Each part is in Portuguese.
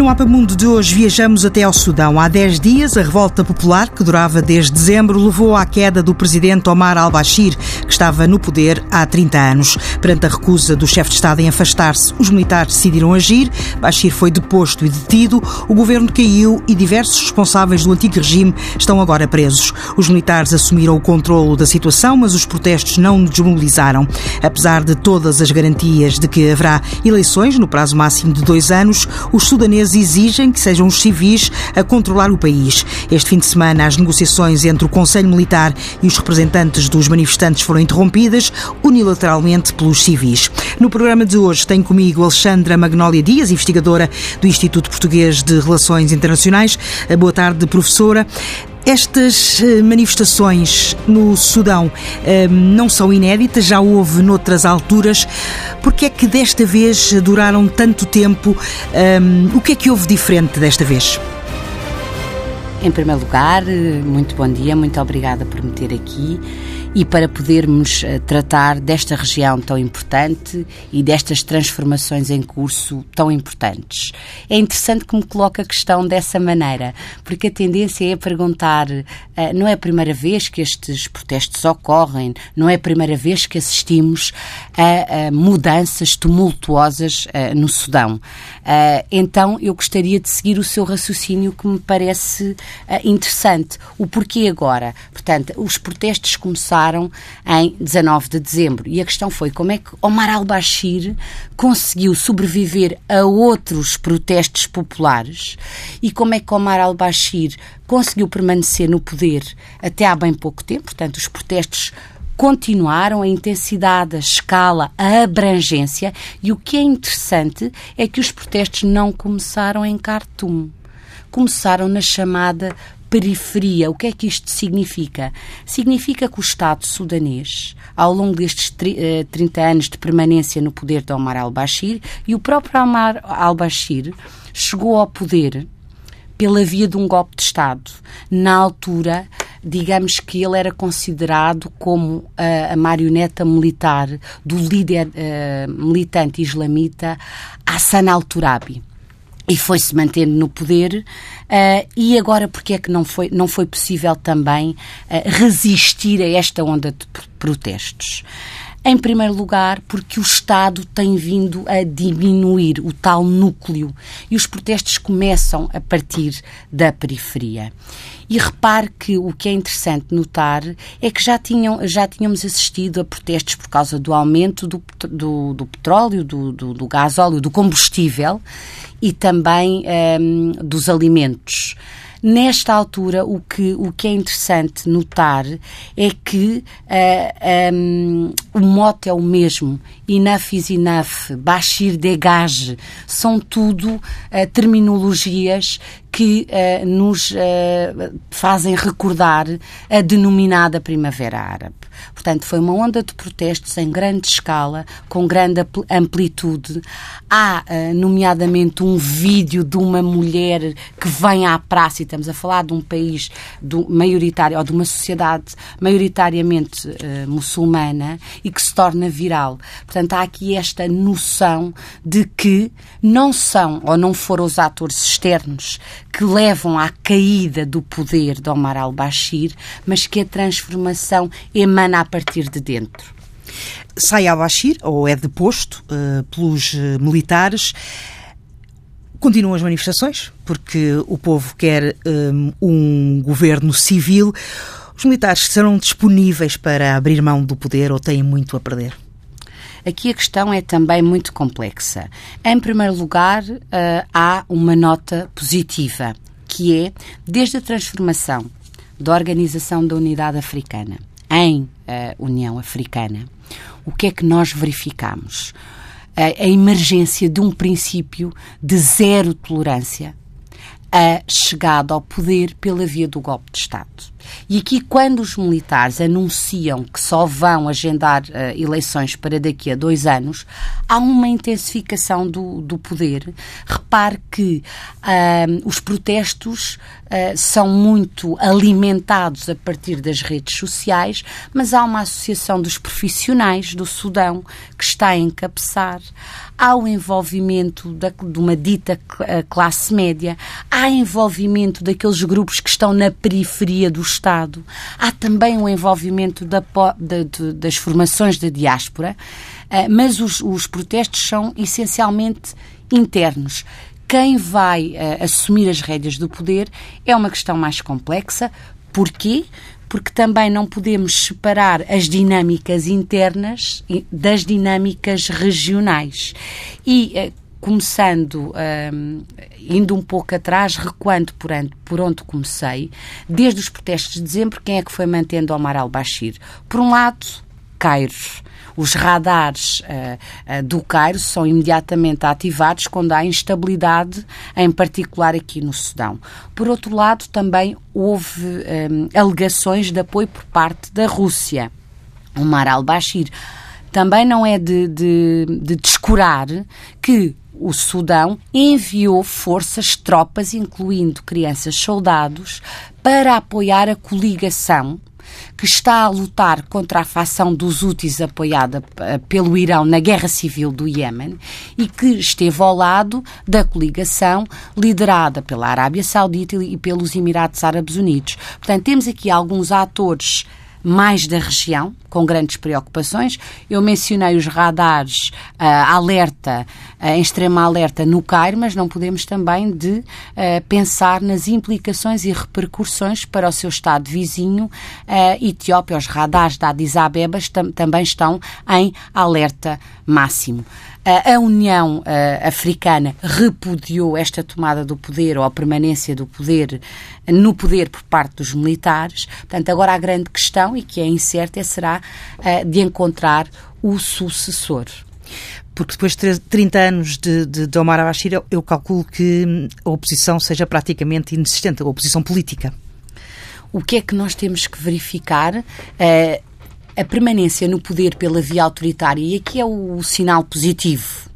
No Mapa Mundo de hoje viajamos até ao Sudão. Há 10 dias, a revolta popular, que durava desde dezembro, levou à queda do presidente Omar al-Bashir, que estava no poder há 30 anos. Perante a recusa do chefe de Estado em afastar-se, os militares decidiram agir. Bashir foi deposto e detido, o governo caiu e diversos responsáveis do antigo regime estão agora presos. Os militares assumiram o controlo da situação, mas os protestos não desmobilizaram. Apesar de todas as garantias de que haverá eleições no prazo máximo de dois anos, os sudaneses exigem que sejam os civis a controlar o país. Este fim de semana, as negociações entre o Conselho Militar e os representantes dos manifestantes foram interrompidas unilateralmente pelos civis. No programa de hoje tenho comigo Alexandra Magnólia Dias, investigadora do Instituto Português de Relações Internacionais. Boa tarde, professora. Estas eh, manifestações no Sudão eh, não são inéditas, já houve noutras alturas. Por que é que desta vez duraram tanto tempo? Eh, o que é que houve diferente desta vez? Em primeiro lugar, muito bom dia, muito obrigada por me ter aqui e para podermos uh, tratar desta região tão importante e destas transformações em curso tão importantes. É interessante que me coloque a questão dessa maneira, porque a tendência é perguntar: uh, não é a primeira vez que estes protestos ocorrem, não é a primeira vez que assistimos a, mudanças tumultuosas uh, no Sudão. então, eu gostaria de seguir o seu raciocínio que me parece interessante. O porquê agora? Portanto, os protestos começaram em 19 de dezembro. E a questão foi como é que Omar al-Bashir conseguiu sobreviver a outros protestos populares e como é que Omar al-Bashir conseguiu permanecer no poder até há bem pouco tempo. Portanto, os protestos continuaram a intensidade, a escala, a abrangência e o que é interessante é que os protestos não começaram em Khartoum. Começaram na chamada periferia. O que é que isto significa? Significa que o Estado sudanês, ao longo destes 30 eh, anos de permanência no poder de Omar al-Bashir, e o próprio Omar al-Bashir chegou ao poder pela via de um golpe de Estado. Na altura, digamos que ele era considerado como a, a marioneta militar do líder uh, militante islamita Hassan al-Turabi e foi-se mantendo no poder. Uh, e agora, porque é que não foi, não foi possível também uh, resistir a esta onda de protestos? Em primeiro lugar, porque o Estado tem vindo a diminuir o tal núcleo e os protestos começam a partir da periferia. E repare que o que é interessante notar é que já, tinham, já tínhamos assistido a protestos por causa do aumento do, do, do petróleo, do, do, do gás óleo, do combustível e também um, dos alimentos. Nesta altura, o que, o que é interessante notar é que uh, eh, um, ehm, o mote é o mesmo. Enough is enough, Bashir degage, são tudo uh, terminologias que uh, nos fazem recordar a denominada Primavera Árabe. Portanto, foi uma onda de protestos em grande escala, com grande amplitude. Há, uh, nomeadamente, um vídeo de uma mulher que vem à praça, e estamos a falar de um país do, maioritário, ou de uma sociedade maioritariamente uh, muçulmana, e que se torna viral. Portanto, há aqui esta noção de que não são ou não foram os atores externos que levam à caída do poder de Omar al-Bashir, mas que a transformação emana a partir de dentro. Sai al-Bashir, ou é deposto uh, pelos uh, militares. Continuam as manifestações, porque o povo quer um, eh, um governo civil. Os militares serão disponíveis para abrir mão do poder ou têm muito a perder? Aqui a questão é também muito complexa. Em primeiro lugar, uh, há uma nota positiva, que é, desde a transformação da Organização da Unidade Africana em uh, União Africana, o que é que nós verificamos? a emergência de um princípio de zero tolerância a chegada ao poder pela via do golpe de Estado. E aqui, quando os militares anunciam que só vão agendar uh, eleições para daqui a dois anos, há uma intensificação do, do poder. Repare que uh, os protestos uh, são muito alimentados a partir das redes sociais, mas há uma associação dos profissionais do Sudão que está a encabeçar há o envolvimento da, de uma dita classe média, há envolvimento daqueles grupos que estão na periferia do Estado, há também o envolvimento da, de, das formações da diáspora, eh, mas os, os protestos são essencialmente internos quem vai uh, assumir as rédeas do poder é uma questão mais complexa. Porquê? porque também não podemos separar as dinâmicas internas das dinâmicas regionais. E eh, começando, um, indo um pouco atrás, recuando por onde, por onde comecei, desde os protestos de dezembro, quem é que foi mantendo Omar al-Bashir? Por um lado, Cairo. Os radares uh, uh, do Cairo são imediatamente ativados quando há instabilidade, em particular aqui no Sudão. Por outro lado, também houve um, alegações de apoio por parte da Rússia. Omar al-Bashir também não é de, de, de descurar que o Sudão enviou forças, tropas, incluindo crianças soldados, para apoiar a coligação que está a lutar contra a facção dos Houthis apoiada eh, pelo Irão na guerra civil do Iêmen e que esteve ao lado da coligação liderada pela Arábia Saudita e pelos Emirados Árabes Unidos. Portanto, temos aqui alguns atores mais da região, com grandes preocupações. Eu mencionei os radares uh, alerta, uh, em extrema alerta no Cairo, mas não podemos também de uh, pensar nas implicações e repercussões para o seu estado vizinho, Etiópia. Os radares da Addis Abeba tam também estão em alerta máximo. A União Africana repudiou esta tomada do poder ou a permanência do poder no poder por parte dos militares. Portanto, agora a grande questão, e que é incerta, é será de encontrar o sucessor porque depois de 30 anos de, de, de Omar al-Bashir, eu calculo que a oposição seja praticamente inexistente, a oposição política. O que é que nós temos que verificar? Uh, a permanência no poder pela via autoritária, e aqui é o, o sinal positivo.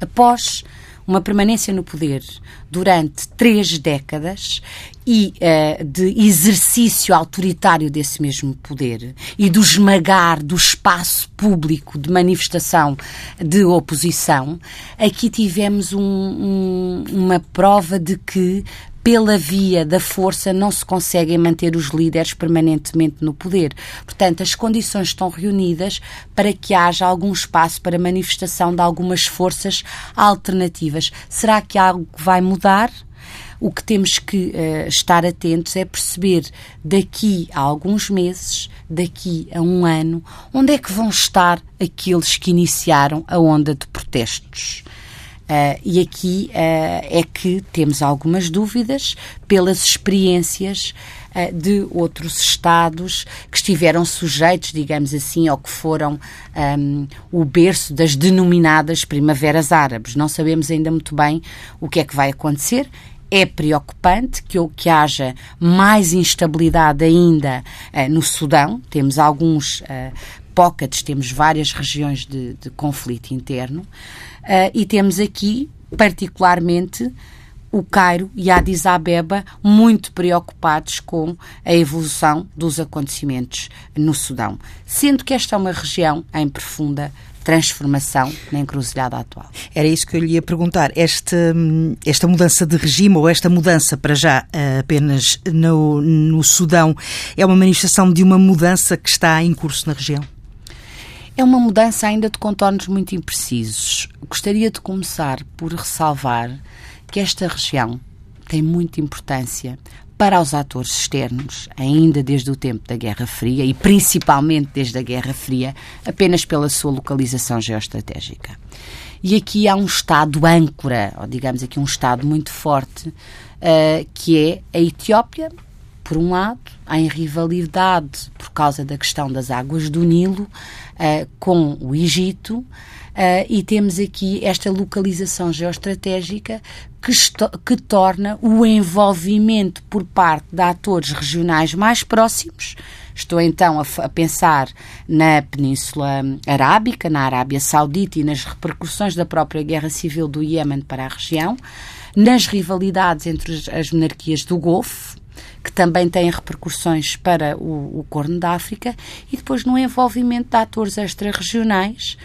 Após uma permanência no poder durante três décadas e uh, de exercício autoritário desse mesmo poder e do esmagar do espaço público de manifestação de oposição, aqui tivemos um, um, uma prova de que pela via da força não se conseguem manter os líderes permanentemente no poder. Portanto, as condições estão reunidas para que haja algum espaço para manifestação de algumas forças alternativas. Será que algo vai mudar? O que temos que uh, estar atentos é perceber daqui a alguns meses, daqui a um ano, onde é que vão estar aqueles que iniciaram a onda de protestos. Uh, e aqui uh, é que temos algumas dúvidas pelas experiências uh, de outros Estados que estiveram sujeitos, digamos assim, ou que foram um, o berço das denominadas primaveras árabes. Não sabemos ainda muito bem o que é que vai acontecer. É preocupante que, que haja mais instabilidade ainda no Sudão. Temos alguns pockets, temos várias regiões de, de conflito interno. Uh, e temos aqui, particularmente, o Cairo e a Addis Abeba muito preocupados com a evolução dos acontecimentos no Sudão, sendo que esta é uma região em profunda transformação na encruzilhada atual. Era isso que eu lhe ia perguntar. Esta, esta mudança de regime, ou esta mudança para já eh, apenas no, no Sudão, é uma manifestação de uma mudança que está em curso na região? É uma mudança ainda de contornos muito imprecisos. Gostaria de começar por ressalvar que esta região tem muita importância para os atores externos, ainda desde o tempo da Guerra Fria e principalmente desde a Guerra Fria, apenas pela sua localização geoestratégica. E aqui há um Estado âncora, ou digamos aqui um Estado muito forte, uh, que é a Etiópia, por um lado, em rivalidade por causa da questão das águas do Nilo uh, com o Egito. e temos aqui esta localização geoestratégica que, que, torna o envolvimento por parte de atores regionais mais próximos. Estou então a, a, pensar na Península Arábica, na Arábia Saudita e nas repercussões da própria guerra civil do Iêmen para a região, nas rivalidades entre as monarquias do Golfo, que também têm repercussões para o, o Corno da África, e depois no envolvimento de atores extra-regionais,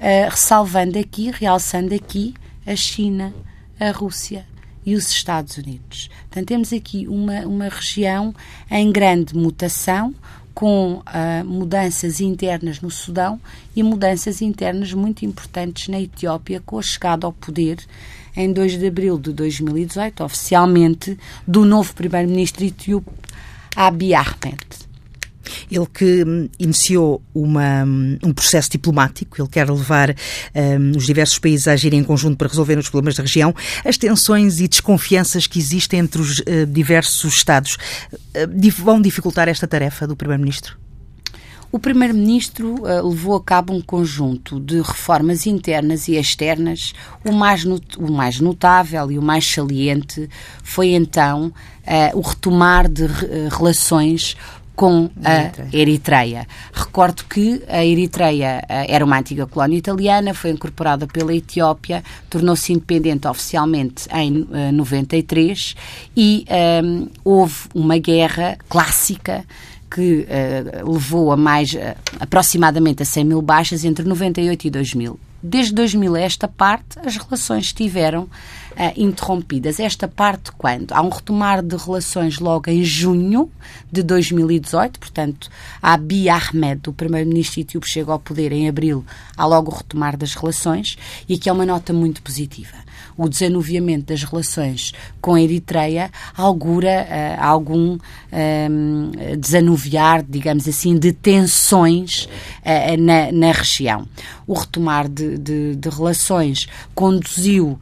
uh, ressalvando aqui, realçando aqui a China, a Rússia e os Estados Unidos. Portanto, temos aqui uma, uma região em grande mutação, com uh, mudanças internas no Sudão e mudanças internas muito importantes na Etiópia, com a chegada ao poder em 2 de abril de 2018, oficialmente, do novo primeiro-ministro etíope Abiy Ahmed. Ele que hum, iniciou uma, hum, um processo diplomático, ele quer levar um, os diversos países a agirem em conjunto para resolver os problemas da região. As tensões e desconfianças que existem entre os uh, diversos Estados uh, vão dificultar esta tarefa do Primeiro-Ministro? O Primeiro-Ministro uh, levou a cabo um conjunto de reformas internas e externas. O mais, o mais notável e o mais saliente foi então uh, o retomar de uh, relações com a Eritreia. Recordo que a Eritreia era uma antiga colónia italiana, foi incorporada pela Etiópia, tornou-se independente oficialmente em 93 e um, houve uma guerra clássica que uh, levou a mais uh, aproximadamente a 100 mil baixas entre 98 e 2000. Desde 2000 a esta parte, as relações estiveram uh, interrompidas. Esta parte quando? Há um retomar de relações logo em junho de 2018, portanto, a Abiy Ahmed, o primeiro-ministro etíope, chega ao poder em abril, há logo o retomar das relações, e aqui é uma nota muito positiva o desanuviamento das relações com a Eritreia augura uh, algum um, desanuviar, digamos assim, de tensões uh, na, na, região. O retomar de, de, de relações conduziu uh,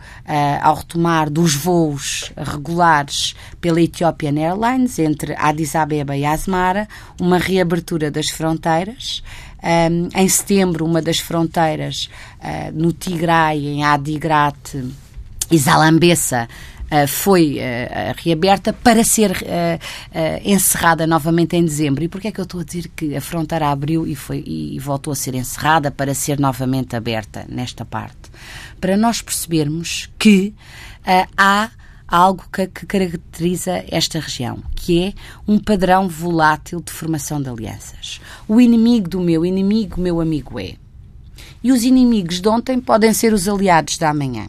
ao retomar dos voos regulares pela Ethiopian Airlines entre Addis Abeba e Asmara, uma reabertura das fronteiras. Um, em setembro, uma das fronteiras uh, no Tigray, em Adigrat, e Uh, foi uh, reaberta para ser uh, encerrada novamente em dezembro. E porquê é que eu estou a dizer que a fronteira abriu e, foi, e voltou a ser encerrada para ser novamente aberta nesta parte? Para nós percebermos que há algo que, que, caracteriza esta região, que é um padrão volátil de formação de alianças. O inimigo do meu inimigo, meu amigo é. E os inimigos de ontem podem ser os aliados da amanhã.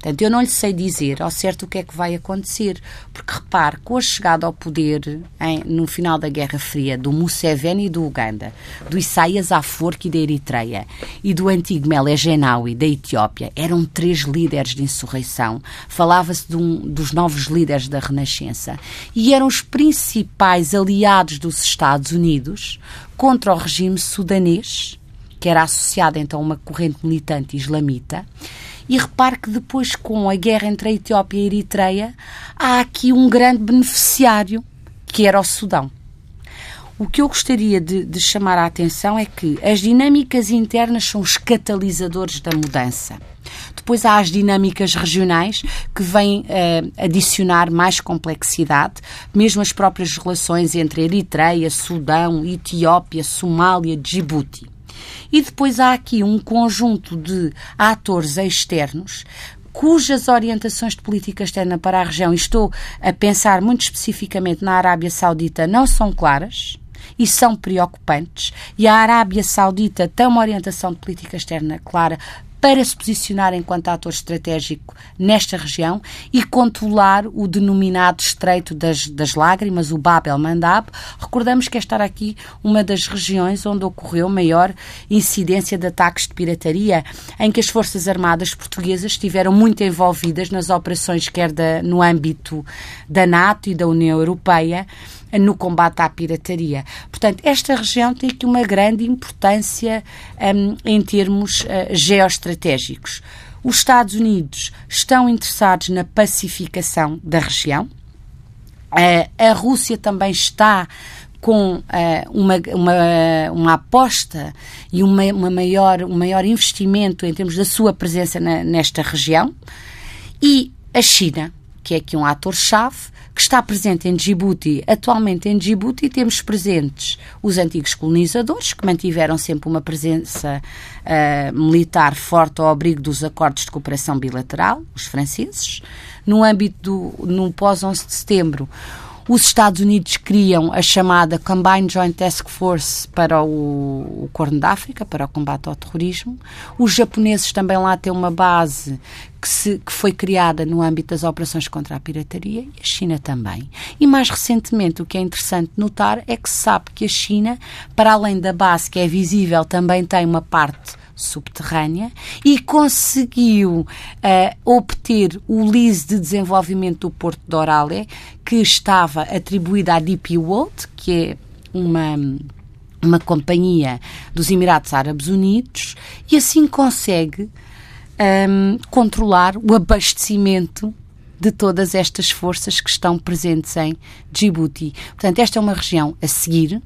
Portanto, eu não lhe sei dizer ao certo o que é que vai acontecer, porque repare, com a chegada ao poder no final da Guerra Fria do Museveni do Uganda, do Isaias Afwerki da Eritreia e do antigo Mele Genawi da Etiópia, eram três líderes de insurreição. Falava-se um, dos novos líderes da Renascença e eram os principais aliados dos Estados Unidos contra o regime sudanês, que era associado então a uma corrente militante islamita e repare que depois, com a guerra entre a Etiópia e a Eritreia, há aqui um grande beneficiário, que era o Sudão. O que eu gostaria de, de, chamar a atenção é que as dinâmicas internas são os catalisadores da mudança. Depois há as dinâmicas regionais que vêm uh, adicionar mais complexidade, mesmo as próprias relações entre Eritreia, Sudão, Etiópia, Somália, Djibouti. E depois há aqui um conjunto de atores externos cujas orientações de política externa para a região, e estou a pensar muito especificamente na Arábia Saudita, não são claras e são preocupantes. E a Arábia Saudita tem uma orientação de política externa clara para se posicionar enquanto ator estratégico nesta região e controlar o denominado Estreito das, das Lágrimas, o Bab el-Mandab. Recordamos que esta era aqui uma das regiões onde ocorreu maior incidência de ataques de pirataria, em que as Forças Armadas portuguesas estiveram muito envolvidas nas operações quer da, no âmbito da NATO e da União Europeia, no combate à pirataria. Portanto, esta região tem aqui uma grande importância um, em termos uh, geoestratégicos. Os Estados Unidos estão interessados na pacificação da região. A Rússia também está com uh, uma, uma, uma aposta e uma, uma maior, um maior investimento em termos da sua presença na, nesta região, e a China, que é aqui um ator-chave, que está presente em Djibouti. Atualmente em Djibouti temos presentes os antigos colonizadores, que mantiveram sempre uma presença uh, militar forte ao abrigo dos acordos de cooperação bilateral, os franceses. No âmbito do no pós-11 de setembro, os Estados Unidos criam a chamada Combined Joint Task Force para o, o Corno da África, para o combate ao terrorismo. Os japoneses também lá têm uma base que, se, que foi criada no âmbito das operações contra a pirataria e a China também. E mais recentemente, o que é interessante notar é que se sabe que a China, para além da base que é visível, também tem uma parte subterrânea e conseguiu uh, obter o lease de desenvolvimento do Porto de Orale, que estava atribuído à DP World, que é uma uma companhia dos Emirados Árabes Unidos e assim consegue um, controlar o abastecimento de todas estas forças que estão presentes em Djibouti. Portanto, esta é uma região a seguir.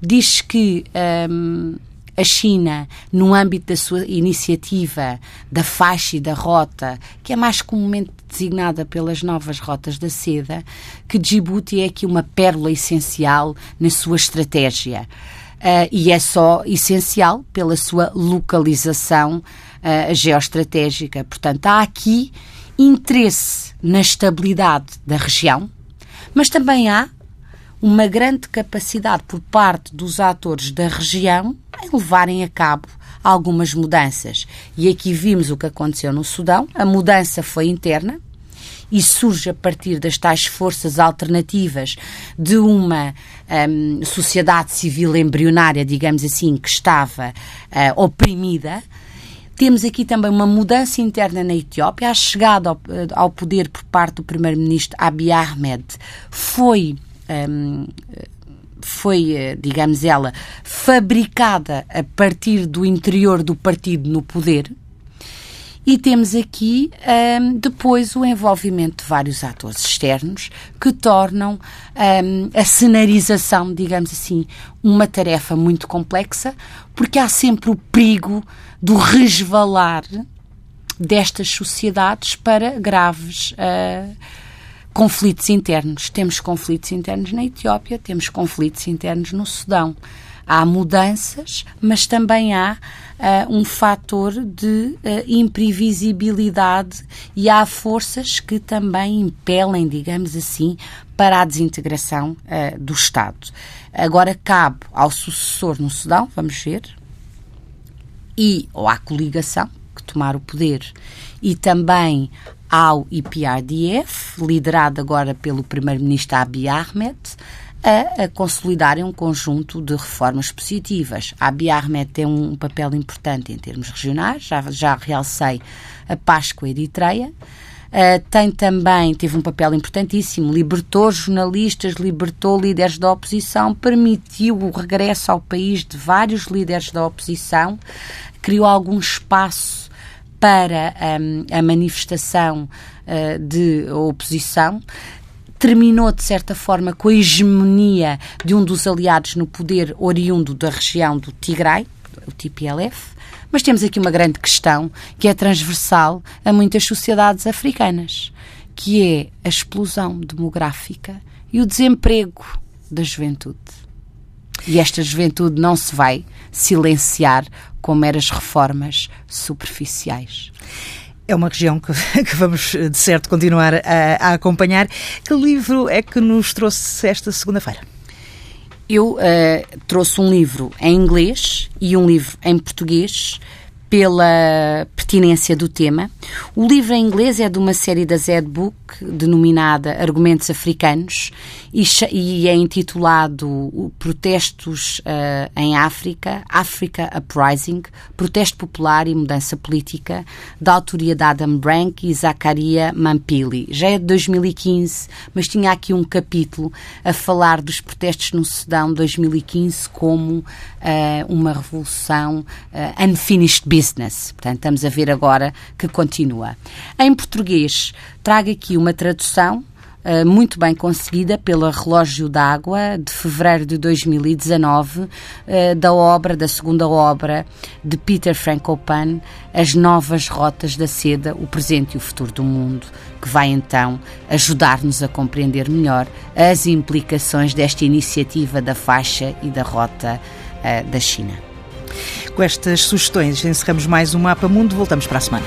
Diz que um, a China, no âmbito da sua iniciativa da faixa e da rota, que é mais comumente designada pelas novas rotas da seda, que Djibouti é aqui uma pérola essencial na sua estratégia. Uh, e é só essencial pela sua localização uh, geoestratégica. Portanto, há aqui interesse na estabilidade da região, mas também há uma grande capacidade por parte dos atores da região em levarem a cabo algumas mudanças. E aqui vimos o que aconteceu no Sudão. A mudança foi interna e surge a partir das tais forças alternativas de uma um, sociedade civil embrionária, digamos assim, que estava uh, oprimida. Temos aqui também uma mudança interna na Etiópia. A chegada ao, ao poder por parte do primeiro-ministro Abiy Ahmed foi um, foi, eh, digamos ela, fabricada a partir do interior do partido no poder. E temos aqui um, depois o envolvimento de vários atores externos que tornam um, a cenarização, digamos assim, uma tarefa muito complexa, porque há sempre o perigo do resvalar destas sociedades para graves. Uh, conflitos internos. Temos conflitos internos na Etiópia, temos conflitos internos no Sudão. Há mudanças, mas também há uh, um fator de uh, imprevisibilidade e há forças que também impelem, digamos assim, para a desintegração uh, do Estado. Agora cabe ao sucessor no Sudão, vamos ver, e ou à coligação que tomar o poder e também ao IPRDF, liderado agora pelo primeiro-ministro Abiy Ahmed, a, a, consolidarem um conjunto de reformas positivas. A Abiy Ahmed tem um papel importante em termos regionais, já, já realcei a paz com a Eritreia. Uh, tem também, teve um papel importantíssimo, libertou jornalistas, libertou líderes da oposição, permitiu o regresso ao país de vários líderes da oposição, criou algum espaço para um, a manifestação uh, de oposição terminou, de certa forma, com a hegemonia de um dos aliados no poder oriundo da região do Tigray, o TPLF, mas temos aqui uma grande questão que é transversal a muitas sociedades africanas, que é a explosão demográfica e o desemprego da juventude. E esta juventude não se vai silenciar com meras reformas superficiais. É uma região que, que, vamos, de certo, continuar a, a, acompanhar. Que livro é que nos trouxe esta segunda-feira? Eu uh, trouxe um livro em inglês e um livro em português pela pertinência do tema. O livro em inglês é de uma série da Zed Book, denominada Argumentos Africanos, e, é intitulado Protestos uh, em África, Africa Uprising, Protesto Popular e Mudança Política, da autoria de Adam Brank e Zacharia Mampili. Já é de 2015, mas tinha aqui um capítulo a falar dos protestos no Sudão 2015 como uh, uma revolução uh, unfinished business. Portanto, estamos a ver agora que continua. Em português, trago aqui uma tradução muito bem conseguida pela Relógio d'Água de fevereiro de 2019 da obra, da segunda obra de Peter Frankopan, As Novas Rotas da Seda, o presente e o futuro do mundo, que vai então ajudar-nos a compreender melhor as implicações desta iniciativa da faixa e da rota uh, da China. Com estas sugestões encerramos mais um Mapa Mundo. Voltamos para a semana.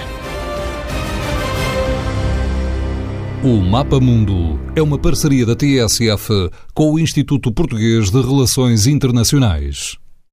O Mapa Mundo é uma parceria da TSF com o Instituto Português de Relações Internacionais.